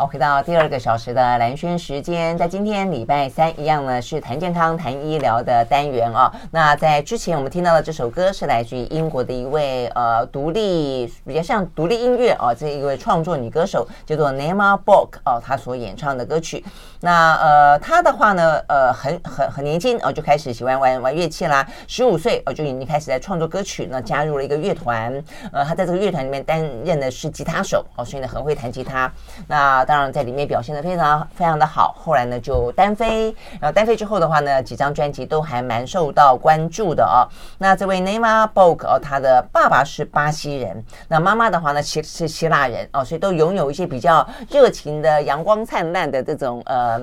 好，回到第二个小时的蓝轩时间，在今天礼拜三一样呢，是谈健康、谈医疗的单元啊。那在之前我们听到的这首歌是来自于英国的一位呃独立比较像独立音乐啊这一位创作女歌手叫做 Naima Borg 哦，她所演唱的歌曲。那呃她的话呢呃很很很年轻哦就开始喜欢玩玩乐器啦，十五岁哦就已经开始在创作歌曲，那加入了一个乐团，呃她在这个乐团里面担任的是吉他手哦，所以呢很会弹吉他。那当然，在里面表现的非常非常的好。后来呢，就单飞，然后单飞之后的话呢，几张专辑都还蛮受到关注的哦。那这位 Naima Borg 哦，他的爸爸是巴西人，那妈妈的话呢，其实是希腊人哦，所以都拥有一些比较热情的、阳光灿烂的这种呃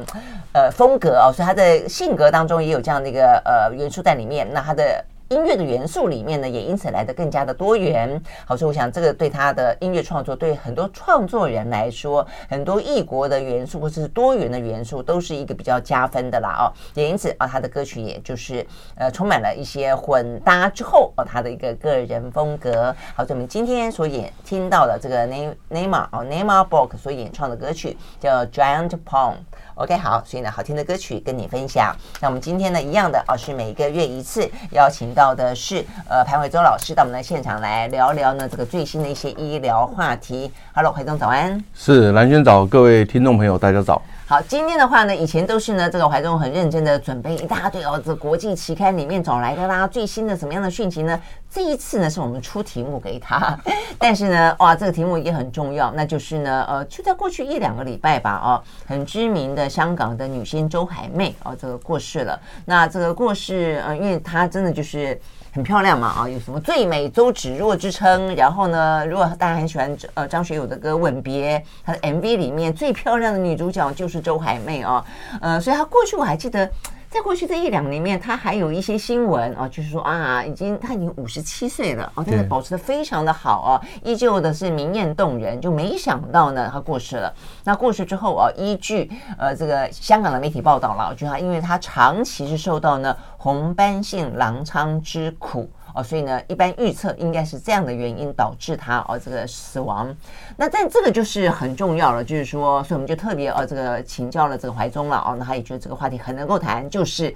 呃风格哦，所以他的性格当中也有这样的一个呃元素在里面。那他的。音乐的元素里面呢，也因此来得更加的多元。好，所以我想这个对他的音乐创作，对很多创作人来说，很多异国的元素或者是多元的元素，都是一个比较加分的啦哦。也因此啊，他的歌曲也就是呃充满了一些混搭之后哦，他的一个个人风格。好，所以我们今天所演听到的这个 Naima 哦 Naima Borg 所演唱的歌曲叫 Giant Pond。OK，好，所以呢，好听的歌曲跟你分享。那我们今天呢，一样的哦，是每个月一次邀请到的是呃潘伟忠老师到我们的现场来聊聊呢这个最新的一些医疗话题。Hello，怀忠早安。是蓝轩早，各位听众朋友大家早。好，今天的话呢，以前都是呢，这个怀中很认真的准备一大堆哦，这国际期刊里面找来的啦，最新的什么样的讯息呢？这一次呢，是我们出题目给他，但是呢，哇，这个题目也很重要，那就是呢，呃，就在过去一两个礼拜吧，哦，很知名的香港的女星周海媚哦，这个过世了。那这个过世，呃，因为她真的就是。很漂亮嘛啊，有什么最美周芷若之称？然后呢，如果大家很喜欢呃张学友的歌《吻别》，他的 MV 里面最漂亮的女主角就是周海媚啊，呃，所以她过去我还记得。在过去这一两年里面，他还有一些新闻啊，就是说啊，已经他已经五十七岁了啊，但是保持的非常的好啊，依旧的是明艳动人。就没想到呢，他过世了。那过世之后啊，依据呃这个香港的媒体报道了，就他因为他长期是受到呢红斑性狼疮之苦。哦，所以呢，一般预测应该是这样的原因导致他哦这个死亡。那但这个就是很重要了，就是说，所以我们就特别哦这个请教了这个怀中了哦，那他也觉得这个话题很能够谈，就是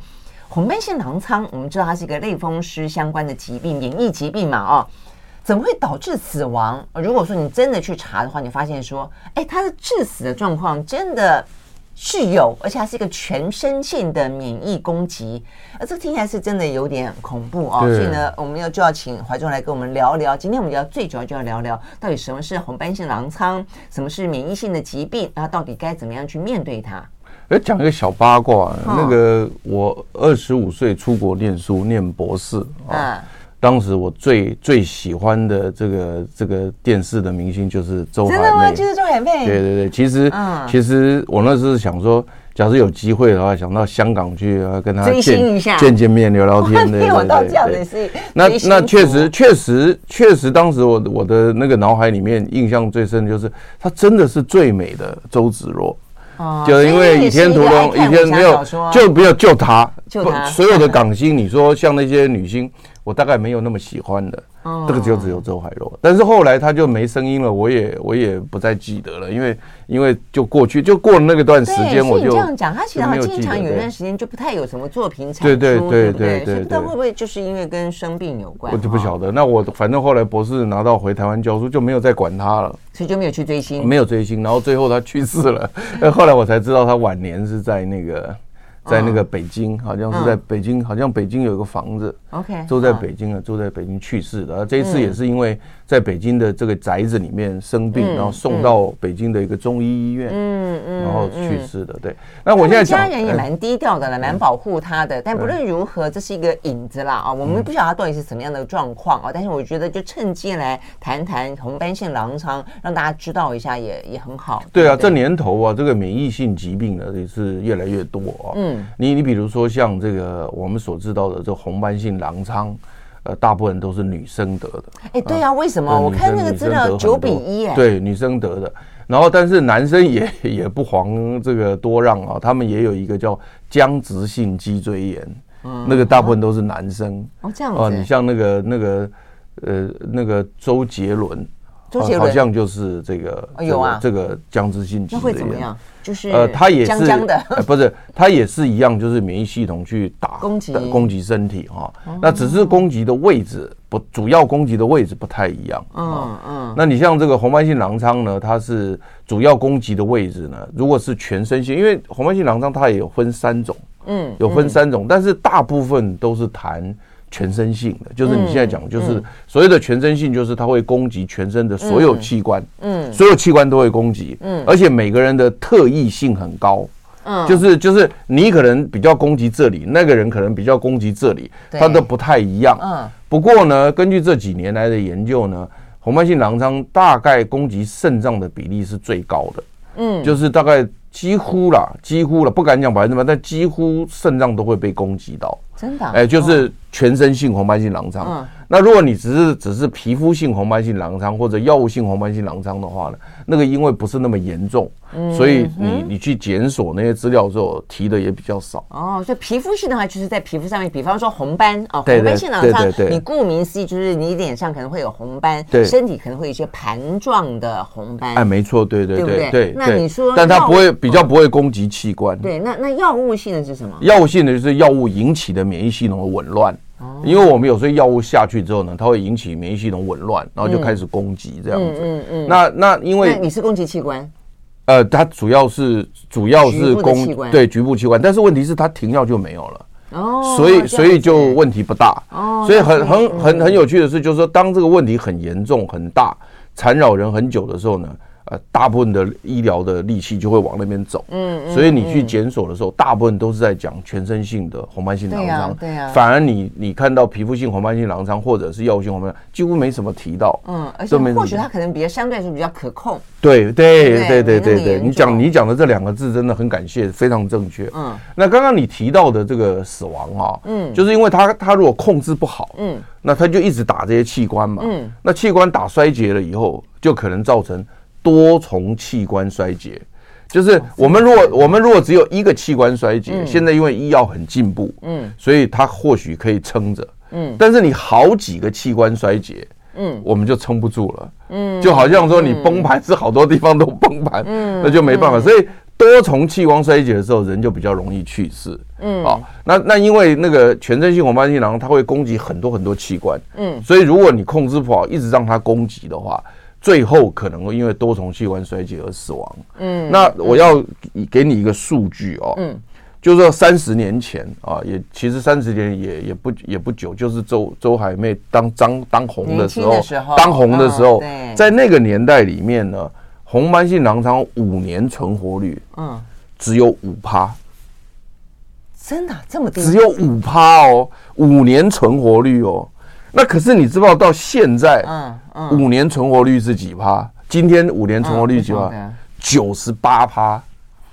红斑性狼疮。我们知道它是一个类风湿相关的疾病，免疫疾病嘛哦，怎么会导致死亡？如果说你真的去查的话，你发现说，哎，他的致死的状况真的。是有，而且它是一个全身性的免疫攻击，而这听起来是真的有点恐怖哦。所以呢，我们要就要请怀中来跟我们聊聊。今天我们要最主要就要聊聊，到底什么是红斑性狼疮，什么是免疫性的疾病，然后到底该怎么样去面对它？哎，讲一个小八卦，那个我二十五岁出国念书，念博士啊。当时我最最喜欢的这个这个电视的明星就是周海媚。真的吗？就是周海媚。对对对，其实、嗯、其实我那时候想说，假设有机会的话，想到香港去跟他见见见面聊聊天 的。我到这样的是。那那确实确实确实，当时我我的那个脑海里面印象最深的就是她真的是最美的周芷若。哦。就因为《倚天屠龙》，倚天没有就没有救她所有的港星，你说像那些女星。我大概没有那么喜欢的，这个就只有周海若，但是后来他就没声音了，我也我也不再记得了，因为因为就过去就过了那个段时间，我就这样讲，他其实他经常有一段时间就不太有什么作品产出，对对对对？对，不知道会不会就是因为跟生病有关，我就不晓得。那我反正后来博士拿到回台湾教书，就没有再管他了，所以就没有去追星，没有追星，然后最后他去世了，后来我才知道他晚年是在那个。在那个北京，好像是在北京，好像北京有一个房子，OK，住在北京啊，住在北京去世的。这一次也是因为。在北京的这个宅子里面生病，然后送到北京的一个中医医院，嗯嗯，然后去世的。对，那我现在家人也蛮低调的了，蛮保护他的。但不论如何，这是一个影子啦啊，我们不晓得他到底是什么样的状况啊。但是我觉得就趁机来谈谈红斑性狼疮，让大家知道一下也也很好。对啊，这年头啊，这个免疫性疾病呢也是越来越多啊。嗯，你你比如说像这个我们所知道的这红斑性狼疮。呃，大部分都是女生得的。哎，对啊，为什么？我看那个资料九比一，哎，对，女生得的。然后，但是男生也也不遑这个多让啊，他们也有一个叫僵直性脊椎炎，那个大部分都是男生。哦，这样哦，你像那个那个呃那个周杰伦周杰伦好像就是这个有啊，这个僵直性脊那会怎么样？就是呃，它也是的，不是，它也是一样，就是免疫系统去打 攻击攻击身体哈。那只是攻击的位置不，主要攻击的位置不太一样。嗯嗯。那你像这个红斑性狼疮呢，它是主要攻击的位置呢，如果是全身性，因为红斑性狼疮它也有分三种，嗯，有分三种，但是大部分都是谈。全身性的，就是你现在讲，就是所谓的全身性，就是它会攻击全身的所有器官，嗯，所有器官都会攻击，嗯，而且每个人的特异性很高，嗯，就是就是你可能比较攻击这里，那个人可能比较攻击这里，它都不太一样，嗯。不过呢，根据这几年来的研究呢，红斑性狼疮大概攻击肾脏的比例是最高的，嗯，就是大概几乎啦，几乎了，不敢讲百分之百，但几乎肾脏都会被攻击到。真的，哎，就是全身性红斑性狼疮。嗯，那如果你只是只是皮肤性红斑性狼疮或者药物性红斑性狼疮的话呢，那个因为不是那么严重，所以你你去检索那些资料之后提的也比较少。哦，所以皮肤性的话就是在皮肤上面，比方说红斑哦，红斑性狼疮，你顾名思义就是你脸上可能会有红斑，对，身体可能会有一些盘状的红斑。哎，没错，对对对对。那你说，但它不会比较不会攻击器官。对，那那药物性的是什么？药物性的就是药物引起的。免疫系统的紊乱，因为我们有时候药物下去之后呢，它会引起免疫系统紊乱，然后就开始攻击这样子。嗯嗯。那那因为你是攻击器官，呃，它主要是主要是攻对局部器官，但是问题是它停药就没有了哦，所以所以就问题不大哦。所以很很很很有趣的是，就是说当这个问题很严重很大，缠绕人很久的时候呢。呃，大部分的医疗的力气就会往那边走，嗯，所以你去检索的时候，大部分都是在讲全身性的红斑性狼疮，对呀，反而你你看到皮肤性红斑性狼疮或者是药物性红斑，几乎没什么提到，嗯，而且或许它可能比较相对来说比较可控，对对对对对对，你讲你讲的这两个字真的很感谢，非常正确，嗯，那刚刚你提到的这个死亡啊，嗯，就是因为它它如果控制不好，嗯，那它就一直打这些器官嘛，嗯，那器官打衰竭了以后，就可能造成。多重器官衰竭，就是我们如果我们如果只有一个器官衰竭，现在因为医药很进步，嗯，所以它或许可以撑着，嗯，但是你好几个器官衰竭，嗯，我们就撑不住了，嗯，就好像说你崩盘是好多地方都崩盘，嗯，那就没办法，所以多重器官衰竭的时候，人就比较容易去世，嗯，啊，那那因为那个全身性红斑性狼，它会攻击很多很多器官，嗯，所以如果你控制不好，一直让它攻击的话。最后可能会因为多重器官衰竭而死亡。嗯，那我要给你一个数据哦。嗯，就是说三十年前啊，也其实三十年也也不也不久，就是周周海媚当当当红的时候，当红的时候，在那个年代里面呢，红斑性狼疮五年存活率，嗯，只有五趴。真的这么低？只有五趴哦，五年存活率哦。那可是你知道到现在，嗯嗯，五年存活率是几趴？今天五年存活率几趴？九十八趴。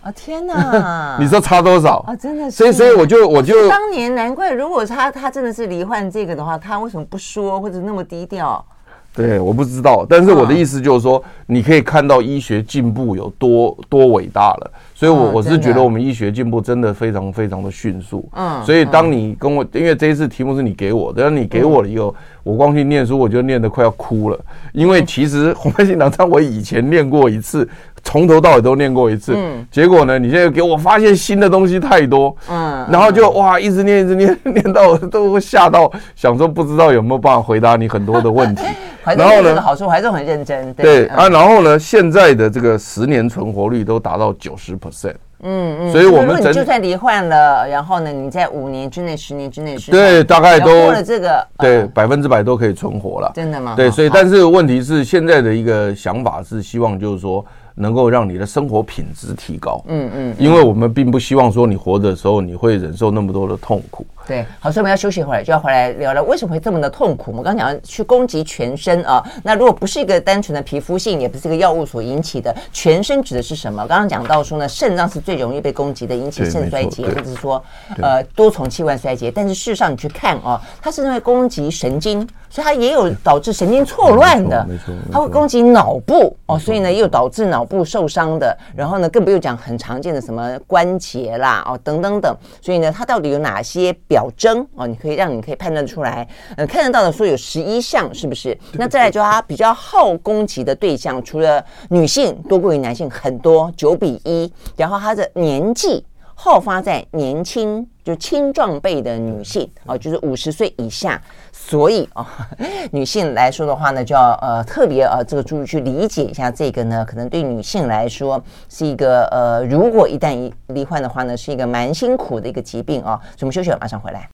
啊天哪！你说差多少啊？真的是。所以所以我就我就当年难怪，如果他他真的是罹患这个的话，他为什么不说或者那么低调？对，我不知道，但是我的意思就是说，你可以看到医学进步有多多伟大了。所以，我我是觉得我们医学进步真的非常非常的迅速。嗯，所以当你跟我，因为这一次题目是你给我，的你给我了以后，我光去念书，我就念得快要哭了。因为其实红斑性狼疮我以前念过一次，从头到尾都念过一次。嗯，结果呢，你现在给我发现新的东西太多。嗯，然后就哇，一直念一直念，念到我都会吓到，想说不知道有没有办法回答你很多的问题。然后呢，好处还是很认真。对啊，然后呢，现在的这个十年存活率都达到九十 percent。嗯嗯，所以我们就算罹患了，然后呢，你在五年之内、十年之内，对，大概都过了这个，对，百分之百都可以存活了。真的吗？对，所以但是问题是，现在的一个想法是希望就是说。能够让你的生活品质提高，嗯嗯，因为我们并不希望说你活着的时候你会忍受那么多的痛苦。对，好，所以我们要休息一会儿，就要回来聊聊为什么会这么的痛苦。我们刚刚讲去攻击全身啊，那如果不是一个单纯的皮肤性，也不是一个药物所引起的，全身指的是什么？刚刚讲到说呢，肾脏是最容易被攻击的，引起肾衰竭，或者是说呃多重器官衰竭。但是事实上你去看啊，它是因为攻击神经。所以它也有导致神经错乱的，没错它会攻击脑部哦，所以呢又导致脑部受伤的，然后呢，更不用讲很常见的什么关节啦，哦，等等等。所以呢，它到底有哪些表征哦？你可以让你可以判断出来，呃，看得到的说有十一项，是不是？那再来就他比较好攻击的对象，除了女性多过于男性很多，九比一，然后他的年纪。好发在年轻，就青壮辈的女性啊，就是五十岁以下。所以啊，女性来说的话呢，就要呃特别呃这个注意去理解一下这个呢，可能对女性来说是一个呃，如果一旦罹患的话呢，是一个蛮辛苦的一个疾病啊。所以我们休息了，马上回来。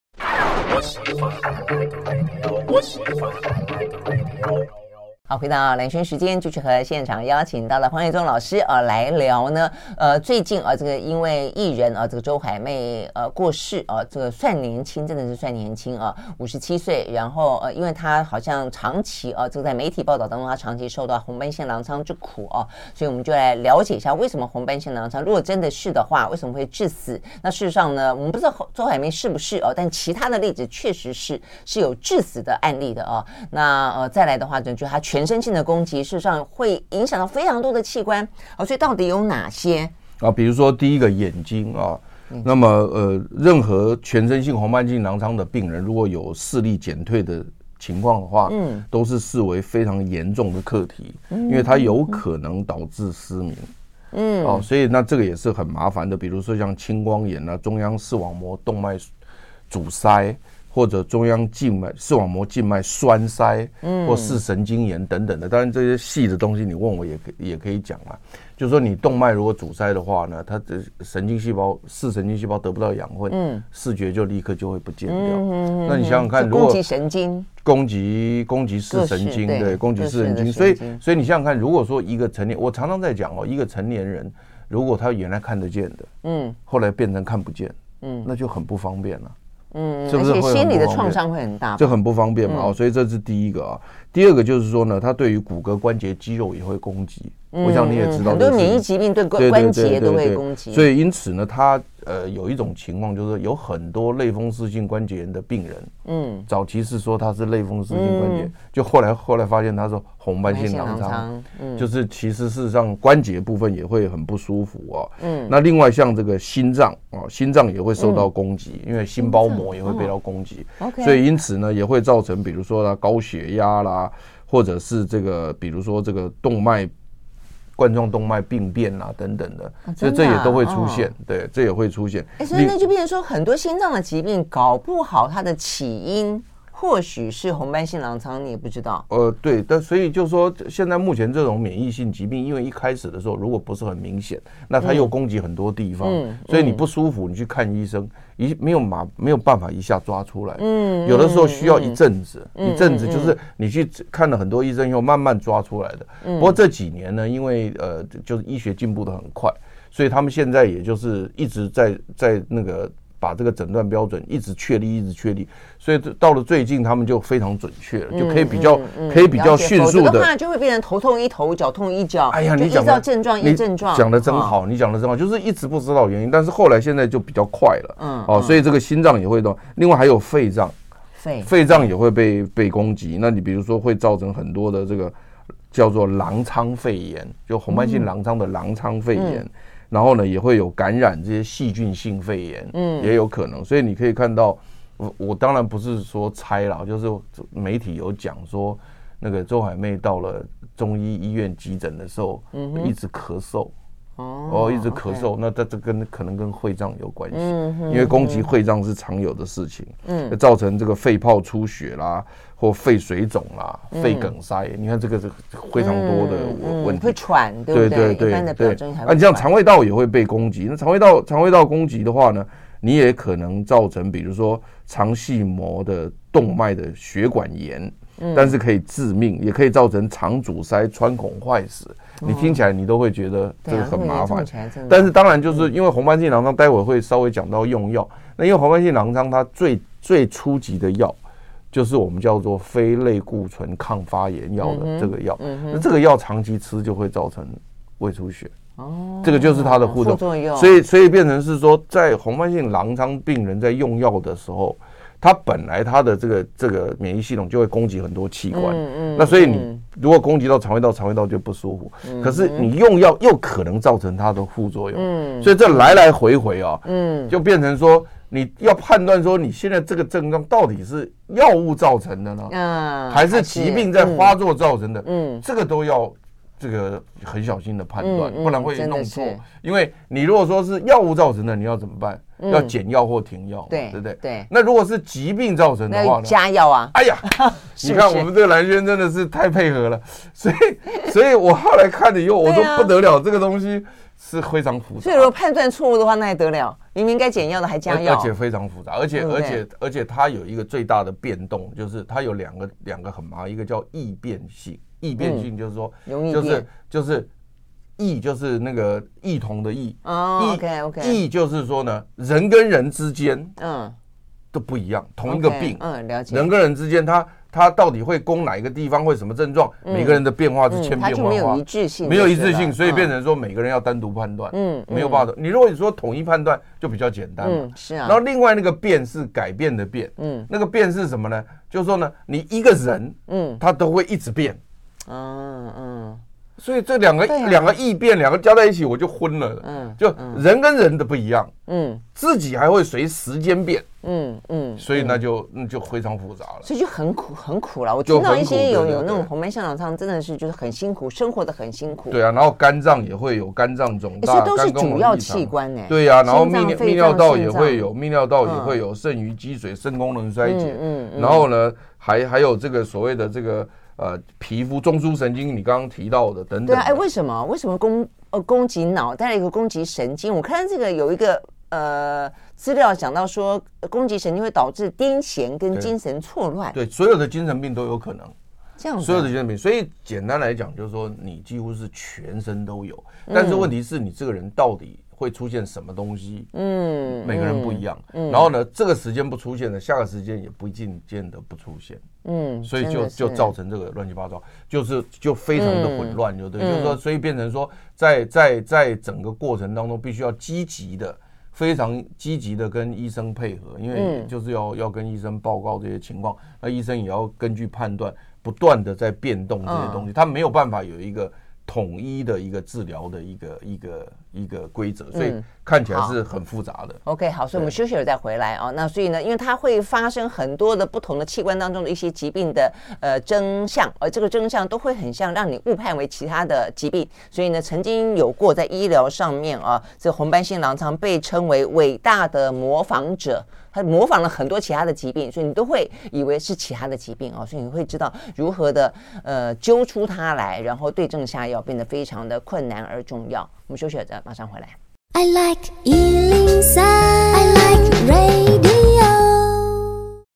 好，回到兰萱时间，继续和现场邀请到了黄伟忠老师呃来聊呢。呃，最近啊，这个因为艺人啊，这个周海媚呃过世啊，这个算年轻，真的是算年轻啊，五十七岁。然后呃，因为他好像长期啊，这个在媒体报道当中，他长期受到红斑性狼疮之苦啊，所以我们就来了解一下为什么红斑性狼疮，如果真的是的话，为什么会致死？那事实上呢，我们不知道周海媚是不是哦，但其他的例子确实是是有致死的案例的啊。那呃，再来的话呢，就他全。全身性的攻击，事实上会影响到非常多的器官哦，所以到底有哪些啊？比如说第一个眼睛啊，那么呃，任何全身性红斑性狼疮的病人，如果有视力减退的情况的话，嗯，都是视为非常严重的课题，因为它有可能导致失明，嗯，哦，所以那这个也是很麻烦的。比如说像青光眼啊，中央视网膜动脉阻塞。或者中央静脉视网膜静脉栓塞，嗯，或视神经炎等等的，当然这些细的东西你问我也可也可以讲嘛。就是说你动脉如果阻塞的话呢，它的神经细胞视神经细胞得不到养分，嗯，视觉就立刻就会不见掉。嗯，那你想想看，如果攻击神经，攻击攻击视神经，对，攻击视神经，所以所以你想想看，如果说一个成年，我常常在讲哦，一个成年人如果他原来看得见的，嗯，后来变成看不见，嗯，那就很不方便了。嗯，是不是心理的创伤会很大？这很不方便嘛，哦，所以这是第一个啊。第二个就是说呢，它对于骨骼关节肌肉也会攻击。我想你也知道，很多免疫疾病对关关节都会攻击。所以因此呢，它呃有一种情况，就是有很多类风湿性关节炎的病人，嗯，早期是说他是类风湿性关节，就后来后来发现他说红斑性狼疮，嗯，就是其实事实上关节部分也会很不舒服哦。嗯，那另外像这个心脏啊，心脏也会受到攻击，因为心包膜也会被到攻击。所以因此呢，也会造成比如说他高血压啦。或者是这个，比如说这个动脉冠状动脉病变啊等等的，所以这也都会出现，对，这也会出现。哎，所以那就变成说，很多心脏的疾病搞不好它的起因。或许是红斑性狼疮，你也不知道。呃，对，但所以就是说，现在目前这种免疫性疾病，因为一开始的时候如果不是很明显，那它又攻击很多地方，嗯，所以你不舒服，你去看医生，一没有马没有办法一下抓出来，嗯，有的时候需要一阵子，一阵子就是你去看了很多医生以后慢慢抓出来的。不过这几年呢，因为呃，就是医学进步的很快，所以他们现在也就是一直在在那个。把这个诊断标准一直确立，一直确立，所以到了最近，他们就非常准确了，就可以比较，可以比较迅速的。话就会变成头痛医头，脚痛医脚。哎呀，你讲到症状医症状，讲的真好，你讲的真好，就是一直不知道原因，但是后来现在就比较快了。嗯，哦，所以这个心脏也会动，另外还有肺脏，肺肺脏也会被被攻击。那你比如说会造成很多的这个叫做狼疮肺炎，就红斑性狼疮的狼疮肺炎。然后呢，也会有感染这些细菌性肺炎，嗯，也有可能。所以你可以看到，我我当然不是说猜了，就是媒体有讲说，那个周海媚到了中医医院急诊的时候，嗯，一直咳嗽，哦，一直咳嗽，那这这跟可能跟肺脏有关系，嗯，因为攻击肺脏是常有的事情，嗯，造成这个肺泡出血啦。或肺水肿啦，肺梗塞，你看这个是非常多的问题。会喘，对不对？对对对。啊，你像肠胃道也会被攻击。那肠胃道肠胃道攻击的话呢，你也可能造成，比如说肠系膜的动脉的血管炎，但是可以致命，也可以造成肠阻塞、穿孔坏死。你听起来你都会觉得这个很麻烦。但是当然就是因为红斑性狼疮，待会会稍微讲到用药。那因为红斑性狼疮它最最初级的药。就是我们叫做非类固醇抗发炎药的这个药，那这个药长期吃就会造成胃出血。哦，这个就是它的副作用。所以，所以变成是说，在红斑性狼疮病人在用药的时候，它本来它的这个这个免疫系统就会攻击很多器官，嗯嗯，那所以你如果攻击到肠胃道，肠胃道就不舒服。可是你用药又可能造成它的副作用，嗯，所以这来来回回啊，嗯，就变成说你要判断说你现在这个症状到底是药物造成的呢，嗯，还是疾病在发作造成的，嗯，这个都要。这个很小心的判断，不然会弄错。因为你如果说是药物造成的，你要怎么办？要减药或停药，对对不对？对。那如果是疾病造成的话呢？加药啊！哎呀，你看我们这个兰轩真的是太配合了，所以，所以我后来看了以后，我说不得了，这个东西是非常复杂。所以如果判断错误的话，那还得了？明明该减药的还加药，而且非常复杂，而且而且而且它有一个最大的变动，就是它有两个两个很麻，一个叫易变性。易变性就是说，就是就是异就是那个异同的异哦，OK OK，异就是说呢，人跟人之间嗯都不一样，同一个病嗯了解，人跟人之间他他到底会攻哪一个地方，会什么症状，每个人的变化是千变万化，没有一致性，没有一致性，所以变成说每个人要单独判断，嗯，没有办法。你如果你说统一判断就比较简单嘛，是啊。然后另外那个变是改变的变，嗯，那个变是什么呢？就是说呢，你一个人，嗯，他都会一直变。嗯嗯，所以这两个两个异变，两个加在一起，我就昏了。嗯，就人跟人的不一样。嗯，自己还会随时间变。嗯嗯，所以那就那就非常复杂了。所以就很苦很苦了。我听到一些有有那种红斑性狼疮，真的是就是很辛苦，生活的很辛苦。对啊，然后肝脏也会有肝脏肿大，这都是主要器官呢。对呀，然后泌尿泌尿道也会有，泌尿道也会有肾盂积水、肾功能衰竭。嗯嗯，然后呢，还还有这个所谓的这个。呃，皮肤中枢神经，你刚刚提到的等等的。对啊，哎，为什么？为什么攻呃攻击脑，带来一个攻击神经？我看这个有一个呃资料讲到说，攻击神经会导致癫痫跟精神错乱。对，所有的精神病都有可能。这样子。所有的精神病，所以简单来讲，就是说你几乎是全身都有，但是问题是你这个人到底。会出现什么东西？嗯，每个人不一样。嗯，然后呢，这个时间不出现的，下个时间也不一定见得不出现。嗯，所以就就造成这个乱七八糟，就是就非常的混乱，就对，就是说，所以变成说，在在在整个过程当中，必须要积极的，非常积极的跟医生配合，因为就是要要跟医生报告这些情况，那医生也要根据判断，不断的在变动这些东西，他没有办法有一个。统一的一个治疗的一个一个一个规则，所以看起来是很复杂的。OK，好，所以我们休息了再回来啊。那所以呢，因为它会发生很多的不同的器官当中的一些疾病的呃真相，而这个真相都会很像让你误判为其他的疾病。所以呢，曾经有过在医疗上面啊，这红斑性狼疮被称为伟大的模仿者。他模仿了很多其他的疾病，所以你都会以为是其他的疾病哦，所以你会知道如何的呃揪出它来，然后对症下药，变得非常的困难而重要。我们休息了，马上回来。I like 103, I like radio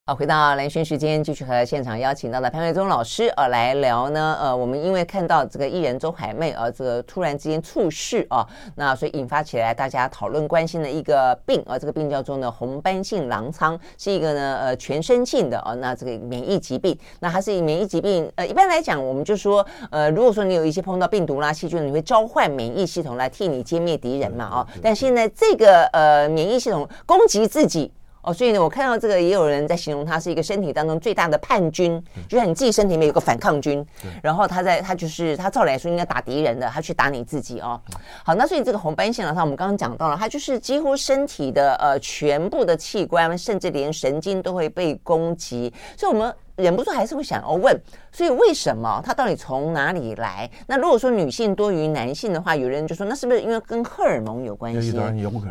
好，回到蓝轩时间，继续和现场邀请到的潘伟忠老师呃来聊呢。呃，我们因为看到这个艺人周海媚呃这个突然之间猝逝啊，那所以引发起来大家讨论关心的一个病啊，这个病叫做呢红斑性狼疮，是一个呢呃全身性的啊，那这个免疫疾病。那它是以免疫疾病呃一般来讲，我们就说呃如果说你有一些碰到病毒啦细菌，你会召唤免疫系统来替你歼灭敌人嘛啊。但现在这个呃免疫系统攻击自己。哦，所以呢，我看到这个也有人在形容它是一个身体当中最大的叛军，就像你自己身体里面有个反抗军，然后他在他就是他照理来说应该打敌人的，他去打你自己哦。好，那所以这个红斑性狼疮，我们刚刚讲到了，它就是几乎身体的呃全部的器官，甚至连神经都会被攻击，所以我们。忍不住还是会想要问，所以为什么它到底从哪里来？那如果说女性多于男性的话，有人就说那是不是因为跟荷尔蒙有关系？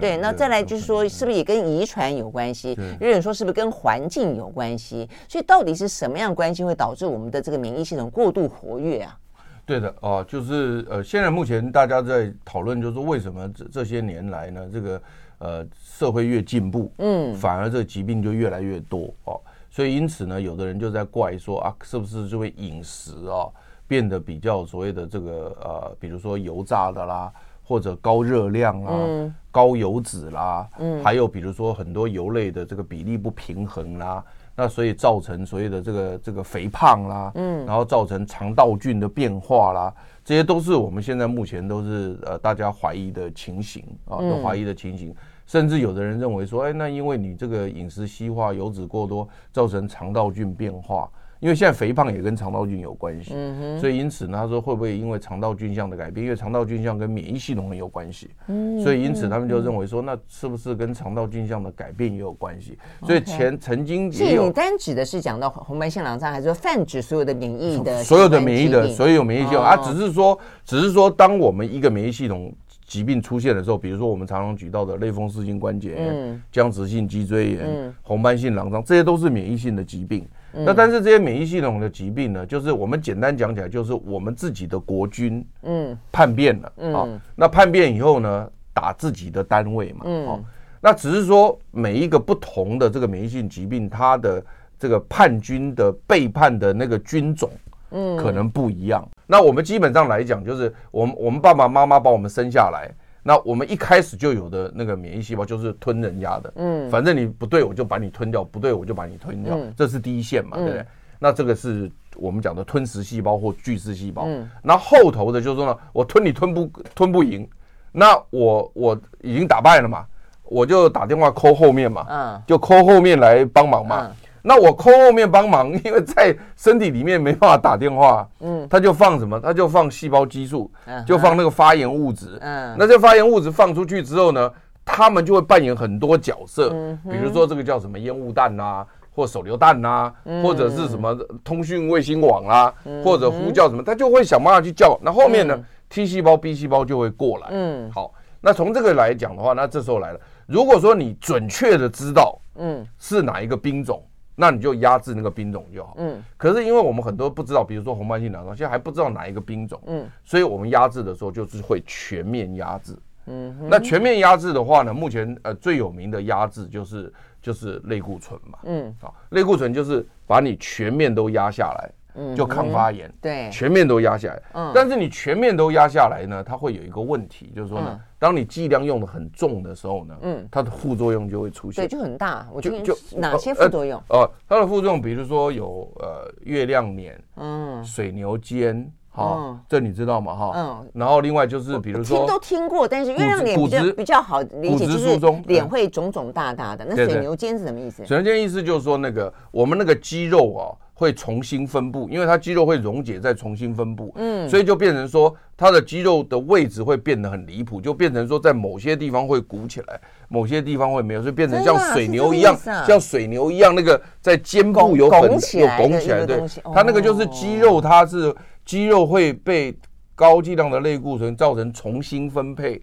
对，那再来就是说是不是也跟遗传有关系？有人说是不是跟环境有关系？所以到底是什么样关系会导致我们的这个免疫系统过度活跃啊？对的哦，就是呃，现在目前大家在讨论，就是说为什么这这些年来呢，这个呃社会越进步，嗯，反而这个疾病就越来越多哦。所以因此呢，有的人就在怪说啊，是不是就会饮食啊变得比较所谓的这个呃，比如说油炸的啦，或者高热量啦、嗯、高油脂啦，嗯，还有比如说很多油类的这个比例不平衡啦，那所以造成所谓的这个这个肥胖啦，嗯，然后造成肠道菌的变化啦，这些都是我们现在目前都是呃大家怀疑的情形啊，都怀疑的情形。甚至有的人认为说，哎，那因为你这个饮食西化，油脂过多，造成肠道菌变化。因为现在肥胖也跟肠道菌有关系，嗯，所以因此呢，他说会不会因为肠道菌相的改变？因为肠道菌相跟免疫系统很有关系，嗯，所以因此他们就认为说，那是不是跟肠道菌相的改变也有关系？所以前曾经也有，单指的是讲到红斑性狼疮，还是说泛指所有的免疫的所有的免疫的所有免疫系统啊？只是说，只是说，当我们一个免疫系统疾病出现的时候，比如说我们常常举到的类风湿性关节炎、僵直性脊椎炎、红斑性狼疮，这些都是免疫性的疾病。那但是这些免疫系统的疾病呢，就是我们简单讲起来，就是我们自己的国军，嗯，叛变了，嗯，那叛变以后呢，打自己的单位嘛，嗯，那只是说每一个不同的这个免疫性疾病，它的这个叛军的背叛的那个军种，嗯，可能不一样。那我们基本上来讲，就是我们我们爸爸妈妈把我们生下来。那我们一开始就有的那个免疫细胞就是吞人家的，嗯，反正你不对我就把你吞掉，不对我就把你吞掉，这是第一线嘛，对不对？那这个是我们讲的吞食细胞或巨噬细胞。嗯，那后头的就是说呢，我吞你吞不吞不赢，那我我已经打败了嘛，我就打电话 call 后面嘛，嗯，就 call 后面来帮忙嘛。那我空后面帮忙，因为在身体里面没办法打电话，嗯，他就放什么？他就放细胞激素，就放那个发炎物质，嗯，那这发炎物质放出去之后呢，他们就会扮演很多角色，比如说这个叫什么烟雾弹呐，或手榴弹呐，或者是什么通讯卫星网啊，或者呼叫什么，他就会想办法去叫。那后面呢，T 细胞、B 细胞就会过来，嗯，好，那从这个来讲的话，那这时候来了，如果说你准确的知道，嗯，是哪一个兵种。那你就压制那个兵种就好。嗯。可是因为我们很多不知道，比如说红斑性狼疮，现在还不知道哪一个兵种。嗯。所以我们压制的时候就是会全面压制。嗯。那全面压制的话呢，目前呃最有名的压制就是就是类固醇嘛。嗯。好，类固醇就是把你全面都压下来。就抗发炎，对，全面都压下来。嗯，但是你全面都压下来呢，它会有一个问题，就是说呢，当你剂量用的很重的时候呢，嗯，它的副作用就会出现。对，就很大。我觉得就哪些副作用？哦，它的副作用，比如说有呃月亮脸，嗯，水牛肩，好，这你知道吗？哈，嗯，然后另外就是比如说听都听过，但是月亮脸比较比较好理解，就是脸会肿肿大大的。那水牛肩是什么意思？水牛肩意思就是说那个我们那个肌肉啊。会重新分布，因为它肌肉会溶解再重新分布，嗯，所以就变成说它的肌肉的位置会变得很离谱，就变成说在某些地方会鼓起来，某些地方会没有，所以变成像水牛一样，像水牛一样那个在肩部有很有拱起来，对，它那个就是肌肉，它是肌肉会被高剂量的类固醇造成重新分配。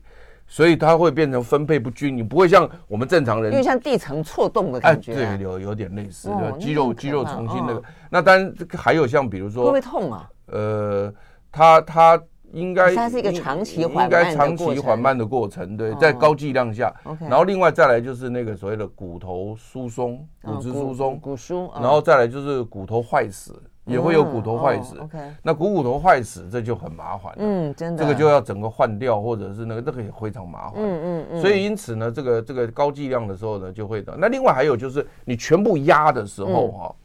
所以它会变成分配不均，你不会像我们正常人，因为像地层错动的感觉，对，有有点类似，肌肉肌肉重新那个。那当然还有像比如说会不会痛啊？呃，它它应该它是一个长期应该长期缓慢的过程，对，在高剂量下。然后另外再来就是那个所谓的骨头疏松、骨质疏松、骨疏，然后再来就是骨头坏死。也会有骨头坏死，嗯哦 okay、那股骨，骨头坏死这就很麻烦，嗯，真的，这个就要整个换掉，或者是那个这个也非常麻烦，嗯嗯嗯，所以因此呢，这个这个高剂量的时候呢，就会的。那另外还有就是你全部压的时候哈、嗯，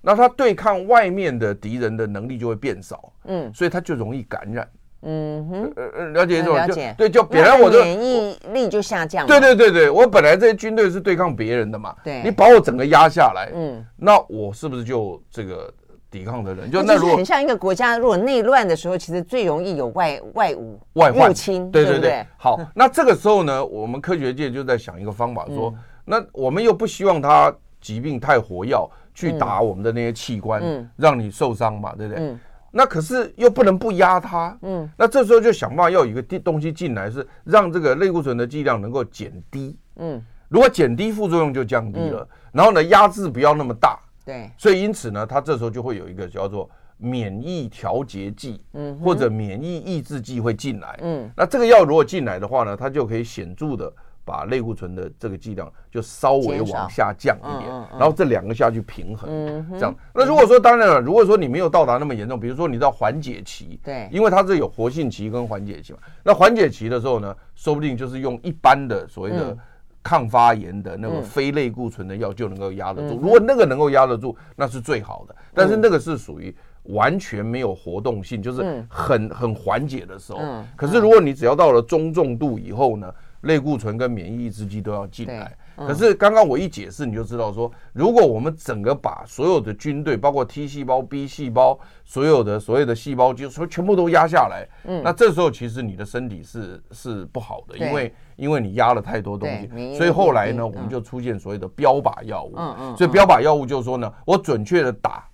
那它对抗外面的敌人的能力就会变少，嗯，所以它就容易感染，嗯哼，呃了解这种、嗯、了解，对，就本来我的免疫力就下降，对对对对，我本来这些军队是对抗别人的嘛，对，你把我整个压下来，嗯，那我是不是就这个？抵抗的人，就那如果很像一个国家，如果内乱的时候，其实最容易有外外侮外入侵，对对对。好，那这个时候呢，我们科学界就在想一个方法，说，那我们又不希望他疾病太活跃，去打我们的那些器官，让你受伤嘛，对不对？那可是又不能不压它，嗯，那这时候就想办法要有一个东西进来，是让这个类固醇的剂量能够减低，嗯，如果减低，副作用就降低了，然后呢，压制不要那么大。对，所以因此呢，它这时候就会有一个叫做免疫调节剂，嗯，或者免疫抑制剂会进来，嗯，那这个药如果进来的话呢，它就可以显著的把类固醇的这个剂量就稍微往下降一点，然后这两个下去平衡，嗯，这样。那如果说当然了，如果说你没有到达那么严重，比如说你到缓解期，对，因为它是有活性期跟缓解期嘛，那缓解期的时候呢，说不定就是用一般的所谓的。抗发炎的那个非类固醇的药就能够压得住。如果那个能够压得住，那是最好的。但是那个是属于完全没有活动性，就是很很缓解的时候。可是如果你只要到了中重度以后呢，类固醇跟免疫抑制剂都要进来。可是刚刚我一解释，你就知道说，如果我们整个把所有的军队，包括 T 细胞、B 细胞，所有的所有的细胞，就说全部都压下来，嗯，那这时候其实你的身体是是不好的，因为因为你压了太多东西，所以后来呢，我们就出现所谓的标靶药物，嗯嗯，所以标靶药物就是说呢，我准确的打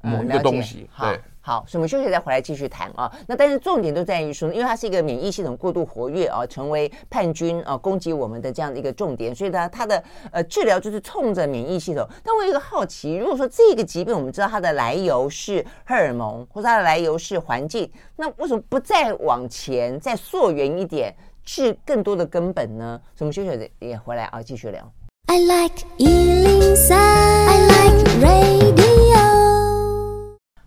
某一个东西，对。好，所以我们休息再回来继续谈啊。那但是重点都在于说，因为它是一个免疫系统过度活跃啊，成为叛军啊，攻击我们的这样的一个重点。所以呢，它的呃治疗就是冲着免疫系统。但我有一个好奇，如果说这个疾病我们知道它的来由是荷尔蒙，或者它的来由是环境，那为什么不再往前再溯源一点，治更多的根本呢？所以我们休息也回来啊，继续聊。I like 103, I like radio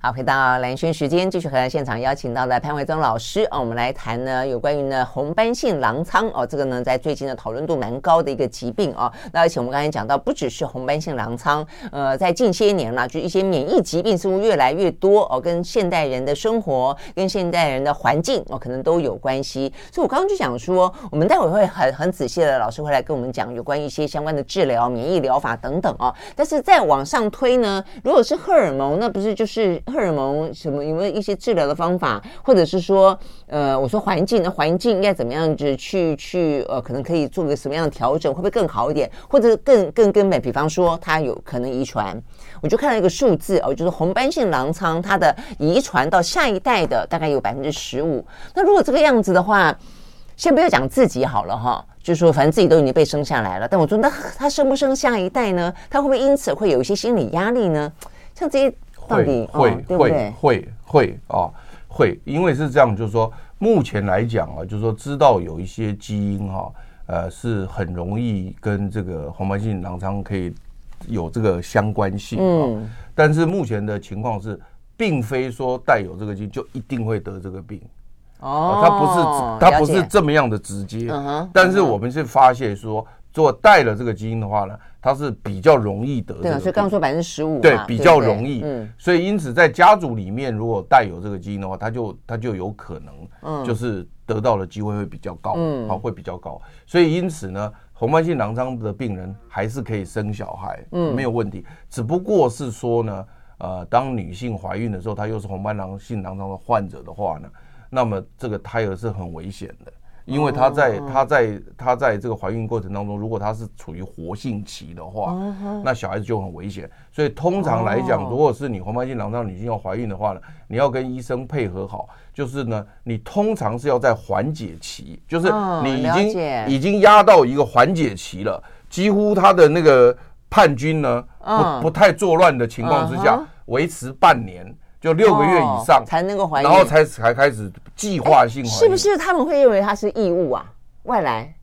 好，回到蓝轩时间，继续和现场邀请到的潘维宗老师啊，我们来谈呢有关于呢红斑性狼疮哦，这个呢在最近的讨论度蛮高的一个疾病哦。那而且我们刚才讲到，不只是红斑性狼疮，呃，在近些年啦，就一些免疫疾病似乎越来越多哦，跟现代人的生活、跟现代人的环境哦，可能都有关系。所以我刚刚就想说，我们待会会很很仔细的，老师会来跟我们讲有关一些相关的治疗、免疫疗法等等哦。但是再往上推呢，如果是荷尔蒙，那不是就是。荷尔蒙什么有没有一些治疗的方法，或者是说，呃，我说环境，那环境应该怎么样子去去呃，可能可以做个什么样的调整，会不会更好一点，或者更更根本？比方说，它有可能遗传，我就看到一个数字哦，就是红斑性狼疮，它的遗传到下一代的大概有百分之十五。那如果这个样子的话，先不要讲自己好了哈，就是说反正自己都已经被生下来了，但我说那他生不生下一代呢？他会不会因此会有一些心理压力呢？像这些。会会会会会啊会，因为是这样，就是说目前来讲啊，就是说知道有一些基因哈，呃是很容易跟这个红斑性狼疮可以有这个相关性啊。但是目前的情况是，并非说带有这个基因就一定会得这个病哦，它不是它不是这么样的直接。但是我们是发现说，如果带了这个基因的话呢，它是比较容易得的，对，所以刚刚说百分之十五，对，比较容易，嗯，所以因此在家族里面，如果带有这个基因的话，它就它就有可能，嗯，就是得到的机会会比较高，嗯，好，会比较高，所以因此呢，红斑性狼疮的病人还是可以生小孩，嗯，没有问题，只不过是说呢，呃，当女性怀孕的时候，她又是红斑狼性狼疮的患者的话呢，那么这个胎儿是很危险的。因为她在她在她在这个怀孕过程当中，如果她是处于活性期的话，那小孩子就很危险。所以通常来讲，如果是你红斑性狼疮女性要怀孕的话呢，你要跟医生配合好，就是呢，你通常是要在缓解期，就是你已经已经压到一个缓解期了，几乎她的那个叛军呢不不太作乱的情况之下，维持半年。就六个月以上才能够怀孕，然后才才开始计划性怀孕。是不是他们会认为它是异物啊？外来？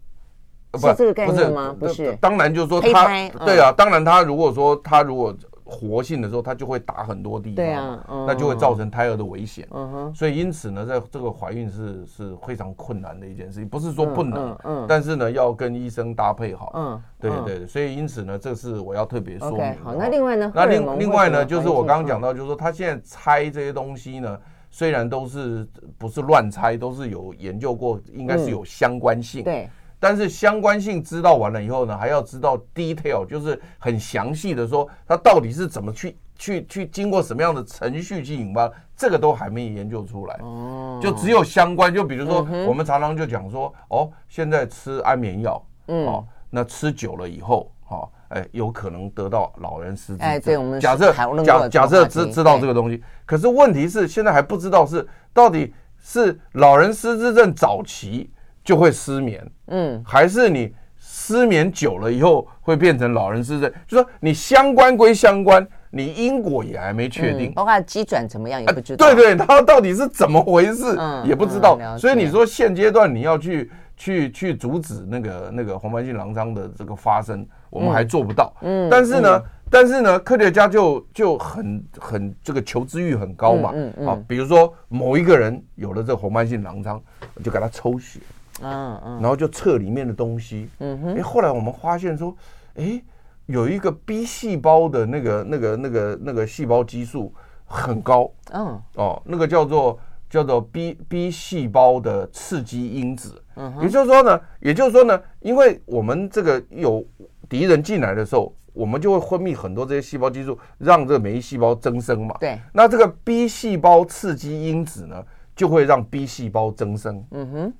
是这个概念吗？不是，当然就是说他，对啊，当然他如果说他如果。活性的时候，它就会打很多地方，对啊，那就会造成胎儿的危险。嗯哼，所以因此呢，在这个怀孕是是非常困难的一件事情，不是说不能，嗯，但是呢，要跟医生搭配好。嗯，对对，所以因此呢，这是我要特别说明。好，那另外呢？那另另外呢，就是我刚刚讲到，就是说他现在拆这些东西呢，虽然都是不是乱猜，都是有研究过，应该是有相关性。对。但是相关性知道完了以后呢，还要知道 detail，就是很详细的说，它到底是怎么去去去经过什么样的程序去引发，这个都还没研究出来。哦，就只有相关，就比如说我们常常就讲说，哦，现在吃安眠药，嗯，哦，那吃久了以后，哈，哎，有可能得到老人失智。哎，对，我们假设假假设知知道这个东西，可是问题是现在还不知道是到底是老人失智症早期。就会失眠，嗯，还是你失眠久了以后会变成老人失智？就说你相关归相关，你因果也还没确定，包括机转怎么样也不知道。对对，它到底是怎么回事 也不知道。所以你说现阶段你要去去去阻止那个那个红斑性狼疮的这个发生，我们还做不到。嗯，但是呢，但是呢，科学家就就很很这个求知欲很高嘛。嗯嗯。啊，比如说某一个人有了这个红斑性狼疮，就给他抽血。嗯嗯，然后就测里面的东西，嗯哼，哎，后来我们发现说，哎，有一个 B 细胞的那个那个那个那个细胞激素很高，嗯，哦，那个叫做叫做 B B 细胞的刺激因子，嗯哼，也就是说呢，也就是说呢，因为我们这个有敌人进来的时候。我们就会分泌很多这些细胞激素，让这个免疫细胞增生嘛。对。那这个 B 细胞刺激因子呢，就会让 B 细胞增生。嗯哼。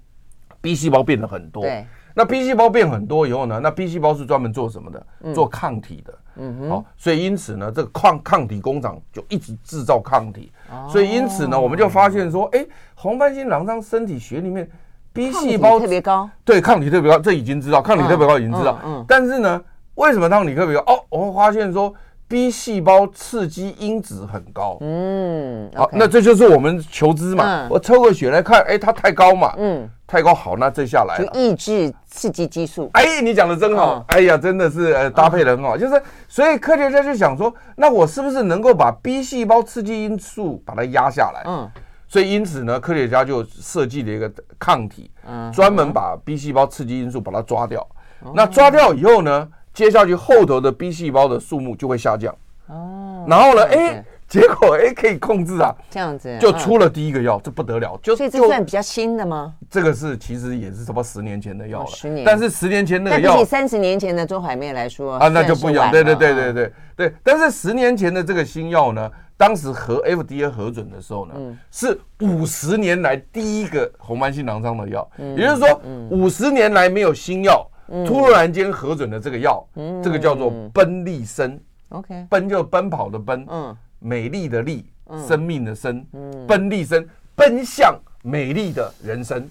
B 细胞变得很多。对。那 B 细胞变很多以后呢，那 B 细胞是专门做什么的？嗯、做抗体的。嗯哼。好，所以因此呢，这个抗抗体工厂就一直制造抗体。哦。所以因此呢，我们就发现说，哎，红斑性狼疮身体学里面 B 细胞特别高。对，抗体特别高，这已经知道，抗体特别高已经知道。嗯。嗯，但是呢。为什么抗体特别高？哦，我们发现说 B 细胞刺激因子很高。嗯，好，那这就是我们求知嘛。我抽个血来看，哎，它太高嘛。嗯，太高，好，那这下来就抑制刺激激素。哎，你讲的真好。哎呀，真的是呃搭配的很好。就是，所以科学家就想说，那我是不是能够把 B 细胞刺激因素把它压下来？嗯，所以因此呢，科学家就设计了一个抗体，嗯，专门把 B 细胞刺激因素把它抓掉。那抓掉以后呢？接下去后头的 B 细胞的数目就会下降。哦，然后呢，哎，结果哎可以控制啊，这样子就出了第一个药，这不得了，就所以这算比较新的吗？这个是其实也是什么十年前的药了，十年，但是十年前那个药，比起三十年前的周海媚来说啊，那就不一样，对对对对对对，但是十年前的这个新药呢，当时和 FDA 核准的时候呢，是五十年来第一个红斑性狼疮的药，也就是说五十年来没有新药。突然间核准了这个药，这个叫做奔利生。OK，奔就是奔跑的奔，嗯，美丽的丽，生命的生，奔利生，奔向美丽的人生。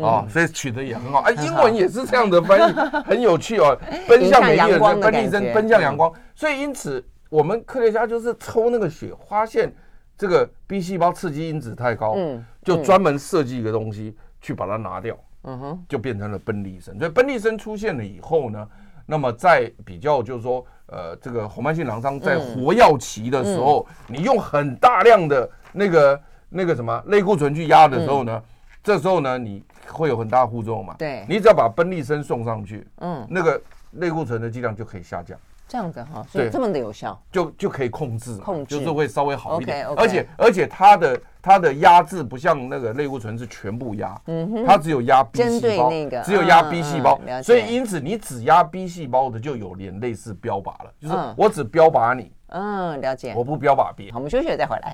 啊，所以取得也很好。哎。英文也是这样的翻译，很有趣哦。奔向美丽的人生，奔利生，奔向阳光。所以因此，我们科学家就是抽那个血，发现这个 B 细胞刺激因子太高，嗯。就专门设计一个东西去把它拿掉。嗯哼，就变成了奔利生。所以奔利生出现了以后呢，那么在比较就是说，呃，这个红斑性狼疮在活药期的时候，你用很大量的那个那个什么类固醇去压的时候呢，嗯、这时候呢，你会有很大的副作用嘛？对，你只要把奔利生送上去，嗯，那个类固醇的剂量就可以下降。这样子哈，所以这么的有效，就就可以控制，控制。就是会稍微好一点。而且而且它的它的压制不像那个类固醇是全部压，嗯哼，它只有压 B 细胞，那个只有压 B 细胞，所以因此你只压 B 细胞的就有点类似标靶了，就是我只标靶你，嗯，了解，我不标靶 B。好，我们休息了再回来。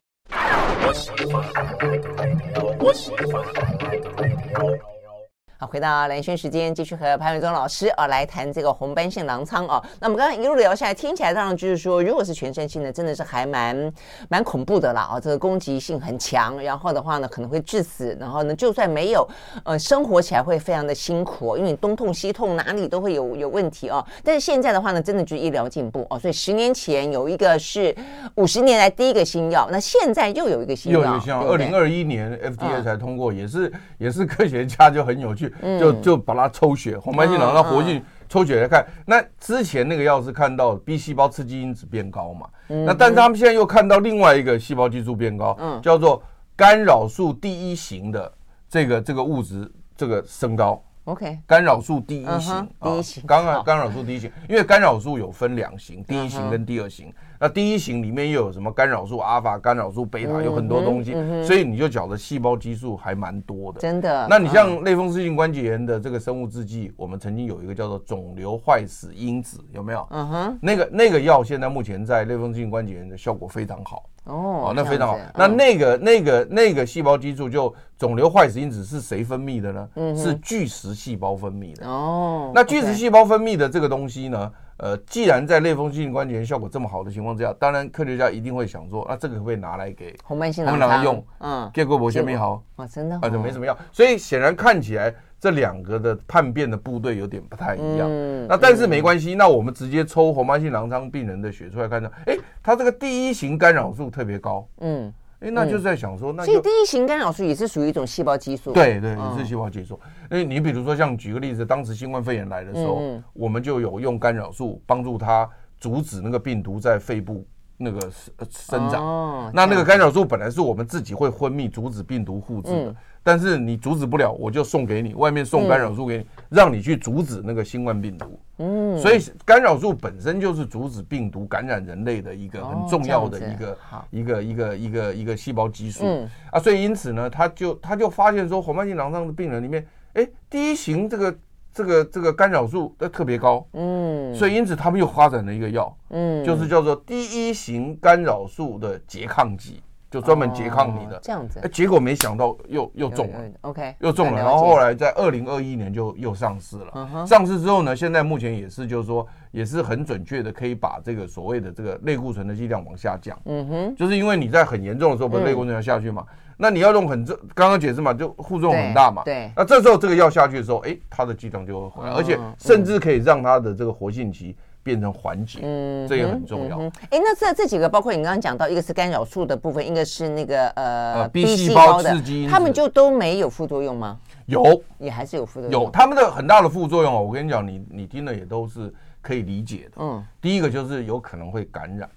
好，回到蓝轩时间，继续和潘伟忠老师啊来谈这个红斑性狼疮啊。那我们刚刚一路聊下来，听起来当然就是说，如果是全身性的，真的是还蛮蛮恐怖的啦啊。这个攻击性很强，然后的话呢可能会致死，然后呢就算没有，呃，生活起来会非常的辛苦，因为你东痛西痛，哪里都会有有问题哦。但是现在的话呢，真的就是医疗进步哦。所以十年前有一个是五十年来第一个新药，那现在又有一个新药，又有新药，二零二一年 FDA 才通过，也是也是科学家就很有趣。就就把它抽血，红斑性狼它活性抽血来看，那之前那个药是看到 B 细胞刺激因子变高嘛，那但是他们现在又看到另外一个细胞激素变高，叫做干扰素第一型的这个这个物质这个升高。OK，干扰素第一型，第一型，刚刚干扰素第一型，因为干扰素有分两型，第一型跟第二型。那第一型里面又有什么干扰素阿尔法、干扰素贝塔，有很多东西，所以你就觉得细胞激素还蛮多的。真的？那你像类风湿性关节炎的这个生物制剂，我们曾经有一个叫做肿瘤坏死因子，有没有？嗯哼，那个那个药现在目前在类风湿性关节炎的效果非常好。哦，那非常好。那那个那个那个细胞激素就肿瘤坏死因子是谁分泌的呢？嗯，是巨噬细胞分泌的。哦，那巨噬细胞分泌的这个东西呢？呃，既然在类风湿性关节炎效果这么好的情况之下，当然科学家一定会想说，那这个可不可以拿来给红斑性狼疮用？嗯，结果我先没好啊，真的啊，就没什么药。所以显然看起来这两个的叛变的部队有点不太一样。嗯，那但是没关系，那我们直接抽红斑性狼疮病人的血出来看到，哎，他这个第一型干扰素特别高。嗯。哎，那就是在想说，那所以第一型干扰素也是属于一种细胞激素。对对，也是细胞激素。哎，你比如说像举个例子，当时新冠肺炎来的时候，我们就有用干扰素帮助它阻止那个病毒在肺部那个生长。那那个干扰素本来是我们自己会分泌，阻止病毒复制的。但是你阻止不了，我就送给你，外面送干扰素给你，让你去阻止那个新冠病毒。嗯，所以干扰素本身就是阻止病毒感染人类的一个很重要的一个一个一个一个一个细胞激素。嗯啊，所以因此呢，他就他就发现说，红斑性狼疮的病人里面，哎，第一型这个这个这个干扰素都特别高。嗯，所以因此他们又发展了一个药，嗯，就是叫做第一型干扰素的拮抗剂。就专门拮抗你的这样子，结果没想到又又中了，OK，又中了，然后后来在二零二一年就又上市了。上市之后呢，现在目前也是就是说也是很准确的，可以把这个所谓的这个类固醇的剂量往下降。嗯哼，就是因为你在很严重的时候，不是类固醇要下去嘛，那你要用很重，刚刚解释嘛，就副作用很大嘛。对，那这时候这个药下去的时候，哎，它的剂量就会回来，而且甚至可以让它的这个活性期。变成缓解，嗯，这也很重要。哎，那这这几个，包括你刚刚讲到，一个是干扰素的部分，一个是那个呃 B 细胞的，他们就都没有副作用吗？有，也还是有副作用。有他们的很大的副作用哦，我跟你讲，你你听了也都是可以理解的。嗯，第一个就是有可能会感染。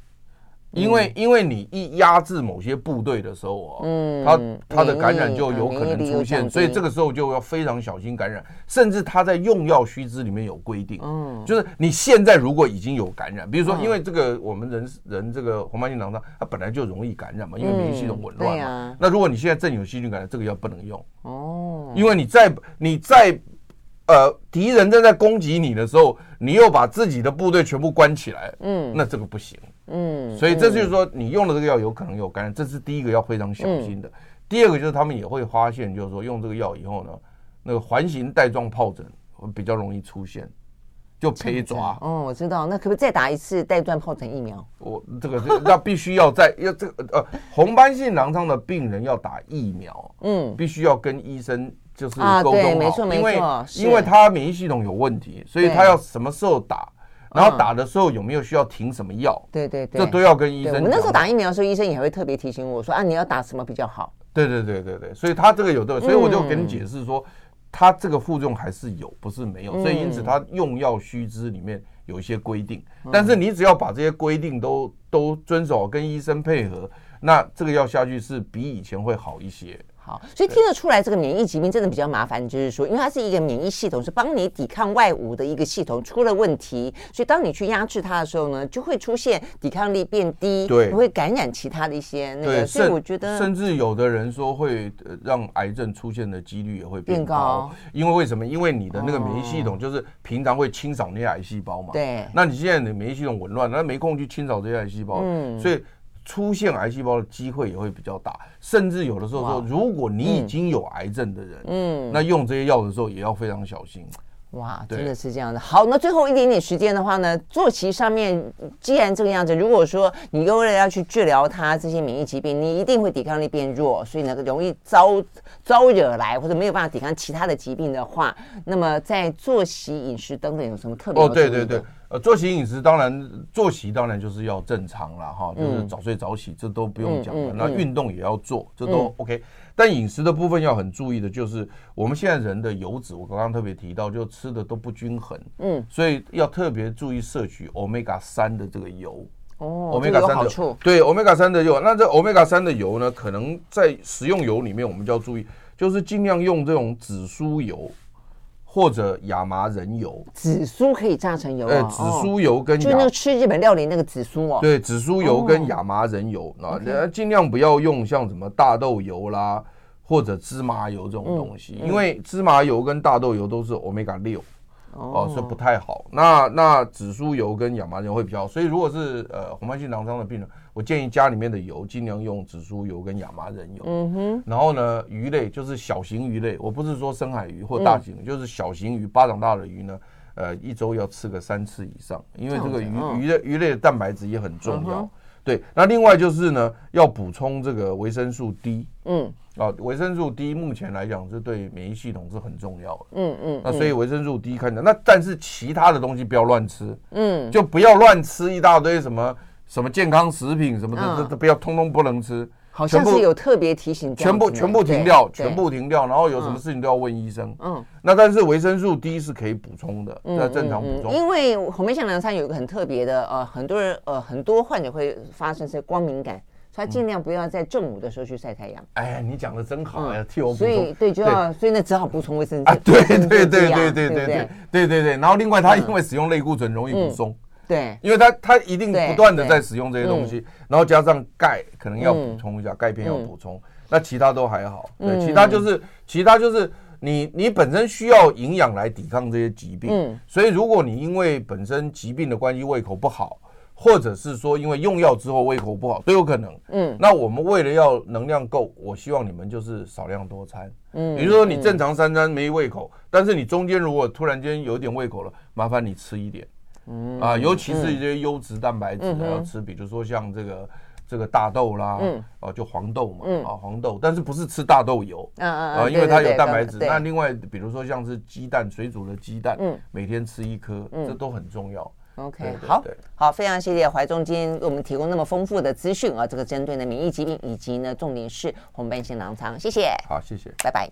因为因为你一压制某些部队的时候啊，嗯，它它的感染就有可能出现，所以这个时候就要非常小心感染，甚至他在用药须知里面有规定，嗯，就是你现在如果已经有感染，比如说因为这个我们人人这个红斑性狼疮，它本来就容易感染嘛，因为免疫系统紊乱嘛，那如果你现在正有细菌感染，这个药不能用。哦，因为你在你在呃敌人正在攻击你的时候，你又把自己的部队全部关起来，嗯，那这个不行。嗯，所以这就是说，你用了这个药有可能有感染，这是第一个要非常小心的。第二个就是他们也会发现，就是说用这个药以后呢，那个环形带状疱疹会比较容易出现，就陪抓。哦，我知道，那可不可以再打一次带状疱疹疫苗？我这个那必须要在要这个呃红斑性狼疮的病人要打疫苗，嗯，必须要跟医生就是沟通好，没错没错，因为因为他免疫系统有问题，所以他要什么时候打。然后打的时候有没有需要停什么药？对对对，这都要跟医生。我们那时候打疫苗的时候，医生也会特别提醒我说：“啊，你要打什么比较好？”对对对对对，所以他这个有的，所以我就跟你解释说，他这个副作用还是有，不是没有。所以因此他用药须知里面有一些规定，但是你只要把这些规定都都遵守，跟医生配合，那这个药下去是比以前会好一些。好，所以听得出来，这个免疫疾病真的比较麻烦，就是说，因为它是一个免疫系统，是帮你抵抗外物的一个系统出了问题，所以当你去压制它的时候呢，就会出现抵抗力变低，对，会感染其他的一些那个。所以我觉得，甚至有的人说会让癌症出现的几率也会变高，因为为什么？因为你的那个免疫系统就是平常会清扫那些癌细胞嘛，对，那你现在的免疫系统紊乱，那没空去清扫这些癌细胞，嗯，所以。出现癌细胞的机会也会比较大，甚至有的时候说，如果你已经有癌症的人，嗯，那用这些药的时候也要非常小心。哇，真的是这样的。好，那最后一点点时间的话呢，作息上面既然这个样子，如果说你为了要去治疗它这些免疫疾病，你一定会抵抗力变弱，所以呢容易招招惹来或者没有办法抵抗其他的疾病的话，那么在作息、饮食等等有什么特别？哦，对对对，呃，作息饮食当然作息当然就是要正常了哈，就是早睡早起，这都不用讲了。那运动也要做，这都 OK。嗯但饮食的部分要很注意的，就是我们现在人的油脂，我刚刚特别提到，就吃的都不均衡，嗯，所以要特别注意摄取 omega 三的这个油。哦，omega 三的，对 omega 三的油。那这 omega 三的油呢，可能在食用油里面，我们就要注意，就是尽量用这种紫苏油。或者亚麻仁油，紫苏可以榨成油啊。紫苏油跟就那个吃日本料理那个紫苏哦。对，紫苏油跟亚麻仁油啊，尽量不要用像什么大豆油啦，或者芝麻油这种东西，因为芝麻油跟大豆油都是欧米伽六。哦，是不太好。那那紫苏油跟亚麻仁油会比较好，所以如果是呃红斑性狼疮的病人，我建议家里面的油尽量用紫苏油跟亚麻仁油。嗯哼。然后呢，鱼类就是小型鱼类，我不是说深海鱼或大型，就是小型鱼，巴掌大的鱼呢，呃，一周要吃个三次以上，因为这个鱼鱼的鱼类的蛋白质也很重要。对，那另外就是呢，要补充这个维生素 D。嗯。啊，维生素 D 目前来讲是对免疫系统是很重要的。嗯嗯。那所以维生素 D 看着，那但是其他的东西不要乱吃。嗯。就不要乱吃一大堆什么什么健康食品什么的，这这不要通通不能吃。好像是有特别提醒，全部全部停掉，全部停掉，然后有什么事情都要问医生。嗯，那但是维生素 D 是可以补充的，要正常补充。因为红梅香凉餐有一个很特别的，呃，很多人呃很多患者会发生是光敏感，所以尽量不要在正午的时候去晒太阳。哎呀，你讲的真好呀，替我补充。所以对，就要所以那只好补充维生素。啊，对对 对对对对对对对对。然后另外，它因为使用类固醇容易补松。对，因为它它一定不断的在使用这些东西，然后加上钙，可能要补充一下钙片要补充，那其他都还好。对，其他就是其他就是你你本身需要营养来抵抗这些疾病，所以如果你因为本身疾病的关系胃口不好，或者是说因为用药之后胃口不好都有可能。嗯，那我们为了要能量够，我希望你们就是少量多餐。嗯，比如说你正常三餐没胃口，但是你中间如果突然间有点胃口了，麻烦你吃一点。嗯啊，尤其是一些优质蛋白质要吃，比如说像这个这个大豆啦，嗯，哦，就黄豆嘛，啊，黄豆，但是不是吃大豆油，啊，因为它有蛋白质。那另外，比如说像是鸡蛋，水煮的鸡蛋，嗯，每天吃一颗，这都很重要。OK，好，好，非常谢谢怀中今天为我们提供那么丰富的资讯啊，这个针对呢免疫疾病以及呢重点是红斑性狼疮，谢谢，好，谢谢，拜拜。